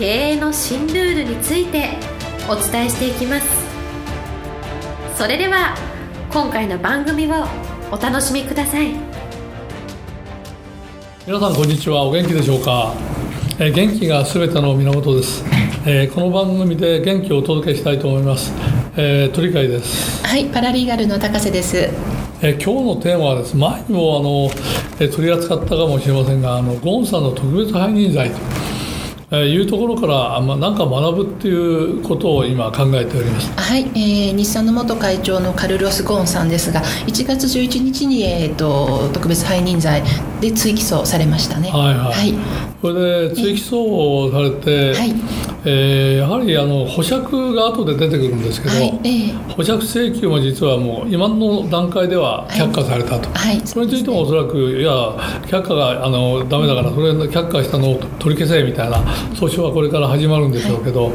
経営の新ルールについてお伝えしていきます。それでは今回の番組をお楽しみください。皆さんこんにちは。お元気でしょうか、えー元気がすべての源です、えーこの番組で元気をお届けしたいと思います、えー鳥飼です、はい、パラリーガルの高瀬です。えー今日のテーマはです。前にもあの、えー取り扱ったかもしれませんがあのゴーンさんの特別背任罪と、えーいうところからあまあ何か学ぶっていうことを今考えております。はい、えー日産の元会長のカルロス・ゴーンさんですが、1月11日に、えー、と特別背任罪で追起訴されましたね。はいはい。はい、これで追起訴されて、はい。えーやはりあの保釈が後で出てくるんですけど、はい、えー保釈請求も実はもう今の段階では却下されたと、はい、それについてもおそらく、いや、却下があのダメだから、それ却下したのを取り消せみたいな訴訟はこれから始まるんでしょうけど、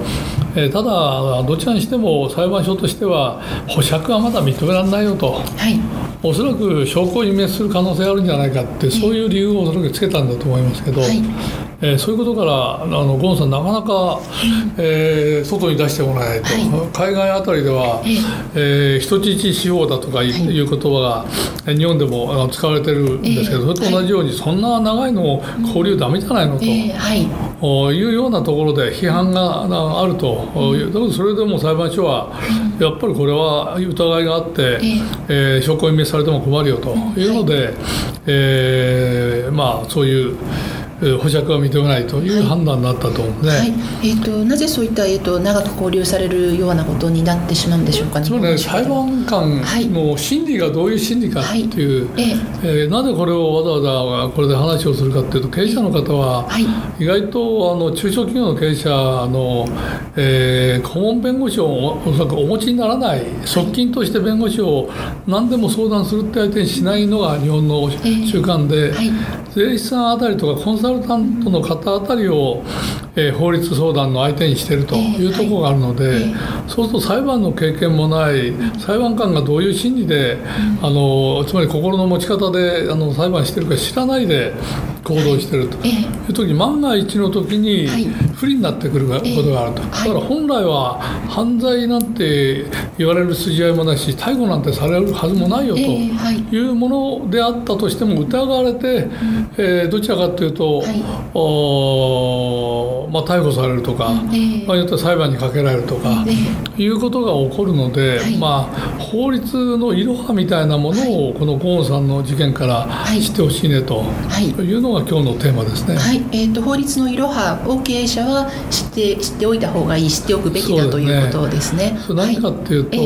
えーただ、どちらにしても裁判所としては、保釈はまだ認められないよと、はい、おそらく証拠を隠滅する可能性があるんじゃないかって、そういう理由をおそらくつけたんだと思いますけど、はい。えーそういうことから、あのゴンさん、なかなか、えー外に出してもらえないと、は海外あたりでは、えー人質司法だとかいはい。う言葉が、えー日本でもあの使われてるんですけど、えーそれと同じように、そんな長いの交流ダメじゃないのと。えーはい、おいうようなところで批判がなあると、おだけどそれでも裁判所は、やっぱりこれは疑いがあって、えー証拠隠滅されても困るよとい。うので、えーまあ、そういうえー保釈は認めないという判断になったと思うんですね。はい、えっ、となぜそういったえっ、と長く交流されるようなことになってしまうんでしょうかね。つまりね、裁判官はい。の心理がどういう心理かっていう、はい。ええ。ーなぜこれをわざわざこれで話をするかっていうと経営者の方は、はい。意外とあの中小企業の経営者の、えー顧問弁護士をおおそらくお持ちにならない側近として弁護士を何でも相談するって相手にしないのが日本のえ。習慣で、はい税理士さんあたりとかコンサルタントの方あたりを、えー法律相談の相手にしているというところがあるので、はいえそうすると裁判の経験もない裁判官がどういう心理で、あのつまり心の持ち方であの裁判してるか知らないで行動してると。えいう時万が一の時にはい。不利になってくることがあると、えだから本来は犯罪なんて言われる筋合いもないし逮捕なんてされるはずもないよと。い。いうものであったとしても疑われて、えーどちらかというと、はい。おーまあ、逮捕されるとか、えー場合によっては裁判にかけられるとか、えいうことが起こるので、はい。まあ、法律のいろはみたいなものを、このゴーンさんの事件からい。知ってほしいねと、はい。い、うのが今日のテーマですね。はい、えー、と法律のいろはを経営者は知って知っておいた方がいい知っておくべきだねということですね。何かっていうと、は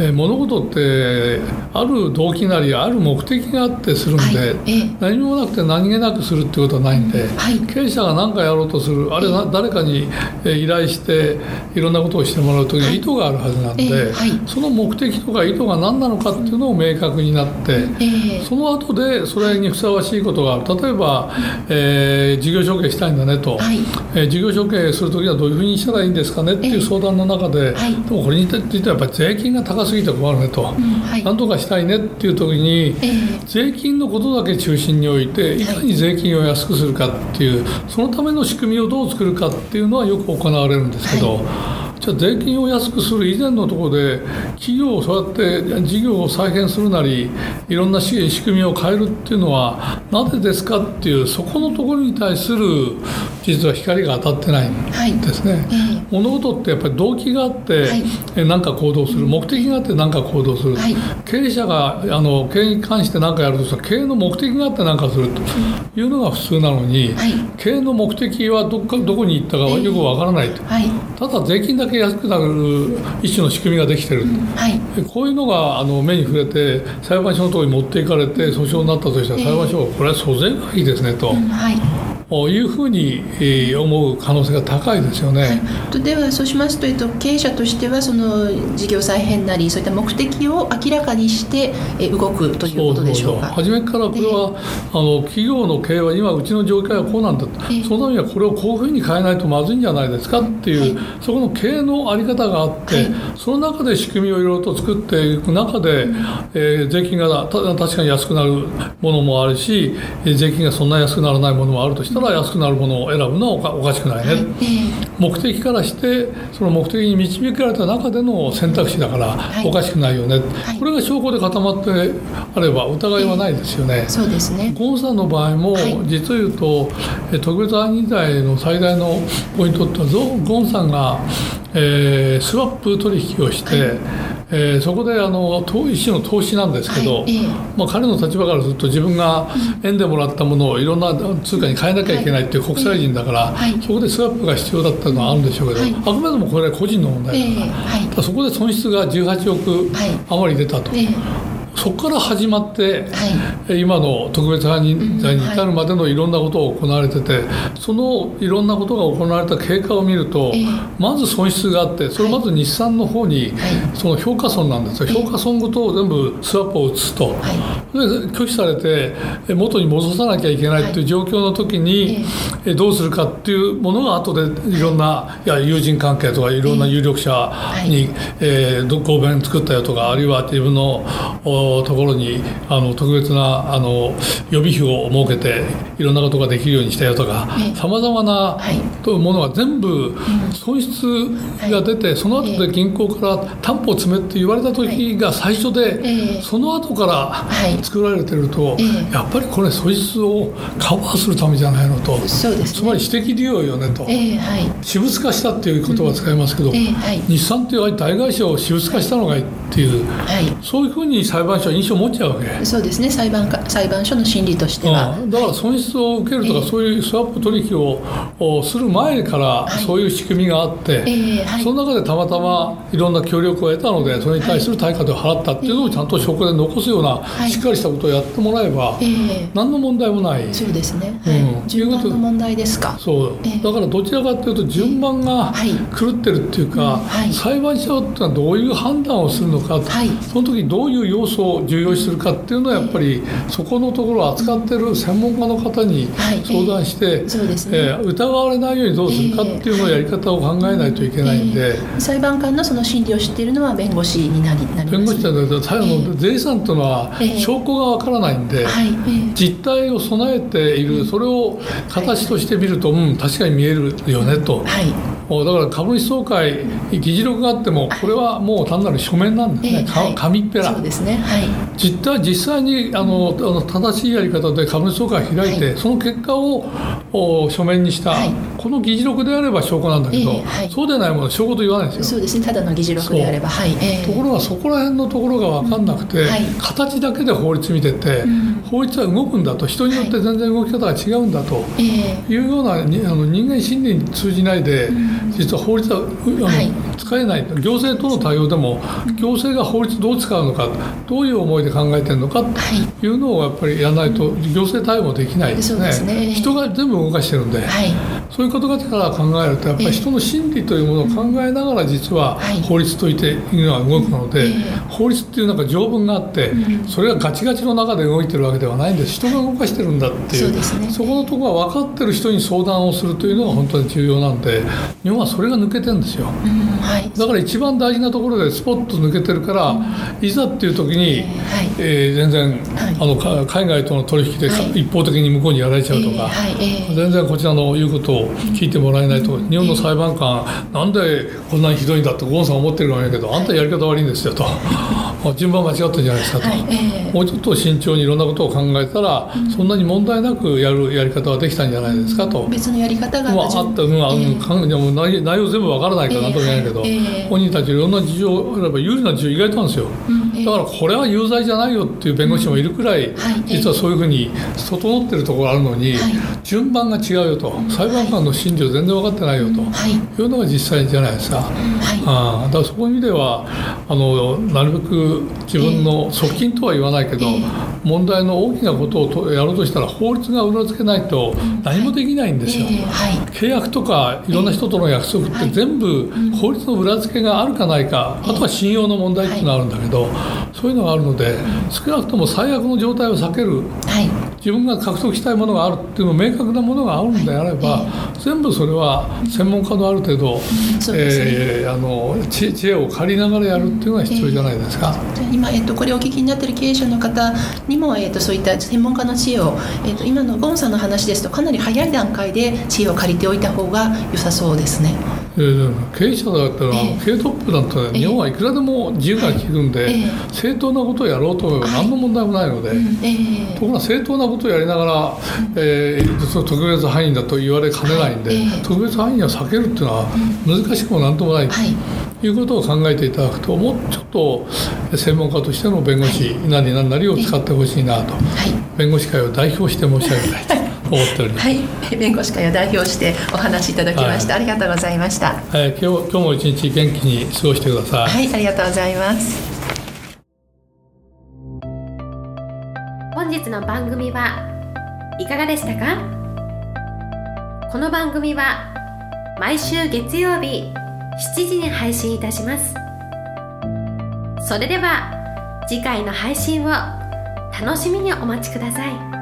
いえー物事ってある動機なりある目的があってするんで、はいええ何もなくて何気なくするってことはないんで、はい。経営者が何かやろうとするあれな誰かにえー依頼していろんなことをしてもらうときには意図があるはずなんで、その目的とか意図が何なのかっていうのを明確になって。えー。その後でそれにふさわしいことがある。例えば、えー事業承継したいんだねと、はい。えー事業承継するときにはどういうふうにしたらいいんですかねっていう相談の中で、はい。でもこれについてはやっぱり税金が高すぎて困るねと、はい。なんとかしたいねっていうときに、えー税金のことだけ中心においてい。かに税金を安くするかっていうそのための仕組みをどう作るかっていうのはよく行われるんですけど、じゃあ税金を安くする以前のところで企業をそうやって事業を再編するなりいろんな仕仕組みを変えるっていうのはなぜですかっていうそこのところに対する実は光が当たってないんはいですね。えー物事ってやっぱり動機があって、はい。か行動する。目的があって何か行動する、はい。経営者があの経営に関して何かやるとしたら経営の目的があって何かすると。いうのが普通なのに、はい。経営の目的はどっかどこに行ったかはよくわからないと、はい。ただ税金だけ安くなる一種の仕組みができてる、はい。でこういうのがあの目に触れて裁判所のところに持っていかれて訴訟になったとしたら裁判所はこれは租税がいいですねと。はいいうふうに思う可能性が高いですよね。はい、ではそうしますと、えっと、経営者としてはその事業再編なりそういった目的を明らかにして動くということでしょうか。初めからこれは、あの企業の経営は今うちの状況はこうなんだと、そのためにはこれをこういうふうに変えないとまずいんじゃないですかっていう、はい、そこの経営の在り方があって、はい、その中で仕組みをいろいろと作っていく中で、うん、えー、税金が確かに安くなるものもあるし税金がそんな安くならないものもあるとしたら安くなるものを選ぶのはおかしくないね、はい、目的からしてその目的に導かれた中での選択肢だからおかしくないよね、これが証拠で固まってあれば疑いはないですよね。そうですね。ゴンさんの場合も、実を言うと特別犯人罪の最大のポイントってゴンさんが、えー、スワップ取引をして、はいえー、そこであの一種の投資なんですけど、はい、まあ、彼の立場からすると自分が円でもらったものをいろんな通貨に変えなきゃいけないっていう国際人だから、はい、そこでスワップが必要だったのはあるんでしょうけど、はい、あくまでもこれは個人の問題だから,、そこで損失が18億余り出たと。そこから始まって、はい、今の特別犯人罪に至るまでのいろんなことが行われてて、そのいろんなことが行われた経過を見ると、まず損失があってそれまず日産の方に、その評価損なんですよ。評価損ごと全部スワップを移すと、で拒否されて元に戻さなきゃいけないっていう状況の時に、どうするかっていうものが後でいろんないや友人関係とかいろんな有力者に、えー、合弁作ったよとかあるいは自分のところにあの特別なあの予備費を設けていろんなことができるようにしたよとかさまざまなものが全部損失が出てその後で銀行から担保を詰めって言われた時が最初でその後から作られてるとやっぱりこれ損失をカバーするためじゃないのと。つまり私的利用よねと。私物化したっていう言葉を使いますけど日産っていう大会社を私物化したのがいいっていうそういうふうに裁判判所は印象を持っちゃうわけ。そうですね。裁判か裁判所の審理としては、うん、だから損失を受けるとか、はい、そういうスワップ取引をする前からそういう仕組みがあって、はいえーはい、その中でたまたまいろんな協力を得たのでそれに対する対価で払ったっていうのをちゃんと証拠で残すような、しっかりしたことをやってもらえば、えー、何の問題もない。そうですね、うん、順番の問題ですか。そう、えー、だからどちらかというと順番が狂ってるっていうか、裁判所ってのはどういう判断をするのか、その時どういう要素を重要視するかっていうのはやっぱりそこのところを扱ってる専門家の方に相談して、え疑われないようにどうするかっていうのをやり方を考えないといけないんで、裁判官のその審理を知っているのは弁護士になりなり弁護士っての税産というのは証拠がわからないんで、実態を備えているそれを形として見ると、うん、確かに見えるよねと。はいだから株主総会議事録があってもこれはもう単なる書面なんですね、えー、紙っぺら、そうですね、はい、実際実際にあの正しいやり方で株主総会を開いて、はい、その結果をお書面にした、はい、この議事録であれば証拠なんだけど、えーはい、そうでないもの証拠と言わないですよ。そうですね。ただの議事録であれば。はい、えー、ところがそこら辺のところが分かんなくて、うん、形だけで法律見てて、うん、法律は動くんだと人によって全然動き方が違うんだというような、あの人間心理に通じないで、うん実は法律はあの、はい、使えない。行政との対応でも行政が法律どう使うのかどういう思いで考えてるのかとい。うのをやっぱりやらないと行政対応もできないですね。ね、人が全部動かしてるんで、はい、そういうことから考えるとやっぱり人の心理というものを考えながら実は法律といていうのは動くので、法律っていうなんか条文があってそれがガチガチの中で動いてるわけではないんです。人が動かしてるんだっていう。そこのところが分かってる人に相談をするというのが本当に重要なんで日本はそれが抜けてるんですよ、はい、だから一番大事なところでスポッと抜けてるから、いざっていう時に、はい。えー、全然、あの海外との取引で一方的に向こうにやられちゃうとか、全然こちらの言うことを聞いてもらえないと、日本の裁判官、なんでこんなにひどいんだってゴンさん思ってるかもしれないけど、あんたやり方悪いんですよと。順番間違ってるんじゃないですかと、はいえー、もうちょっと慎重にいろんなことを考えたら、うん、そんなに問題なくやるやり方はできたんじゃないですかと、別のやり方があった、うん、えー、でも内容全部わからないからなんとも言えないけど、ええ。本人たちいろんな事情があれば有利な事情意外とあるんですよ。うんええ。だからこれは有罪じゃないよっていう弁護士もいるくらい、はい実はそういうふうに整ってるところがあるのに、はい。順番が違うよと、裁判官の心情全然分かってないよと、はい。いうのが実際じゃないですか。はい。ああだからそこの意味ではあのなるべく自分の側近とは言わないけど、ええ。問題の大きなことをとやろうとしたら法律が裏付けないと何もできないんですよ。契約とかいろんな人との約束って全部法律の裏付けがあるかないか、あとは信用の問題っていうのがあるんだけど、そういうのがあるので少なくとも最悪の状態を避ける。はい。自分が獲得したいものがあるっていうの明確なものがあるんであれば、全部それは専門家のある程度、えーあの知知恵を借りながらやるっていうのが必要じゃないですか。今、えっと、これをお聞きになっている経営者の方にも、えっと、そういった専門家の知恵を、えっと、今のゴンさんの話ですとかなり早い段階で知恵を借りておいた方が良さそうですね。えー経営者だったら、ええ経営トップだったら、ええ。日本はいくらでも自由が利くんで、はいええ正当なことをやろうと思えば何の問題もないので。うん。ええ。ところが正当なことをやりながら、えーその特別範囲だと言われかねないんで、はい。ええ。特別範囲を避けるっていうのは難しくもなんともない、はい。ということを考えていただくともうちょっと専門家としての弁護士、何々なりを使ってほしいなとはい弁護士会を代表して申し上げたいと思っております。はい、弁護士会を代表してお話しいただきました、ありがとうございました。えー今日今日も一日元気に過ごしてください。はい、ありがとうございます。本日の番組はいかがでしたか？この番組は毎週月曜日7時に配信いたします。それでは次回の配信を楽しみにお待ちください。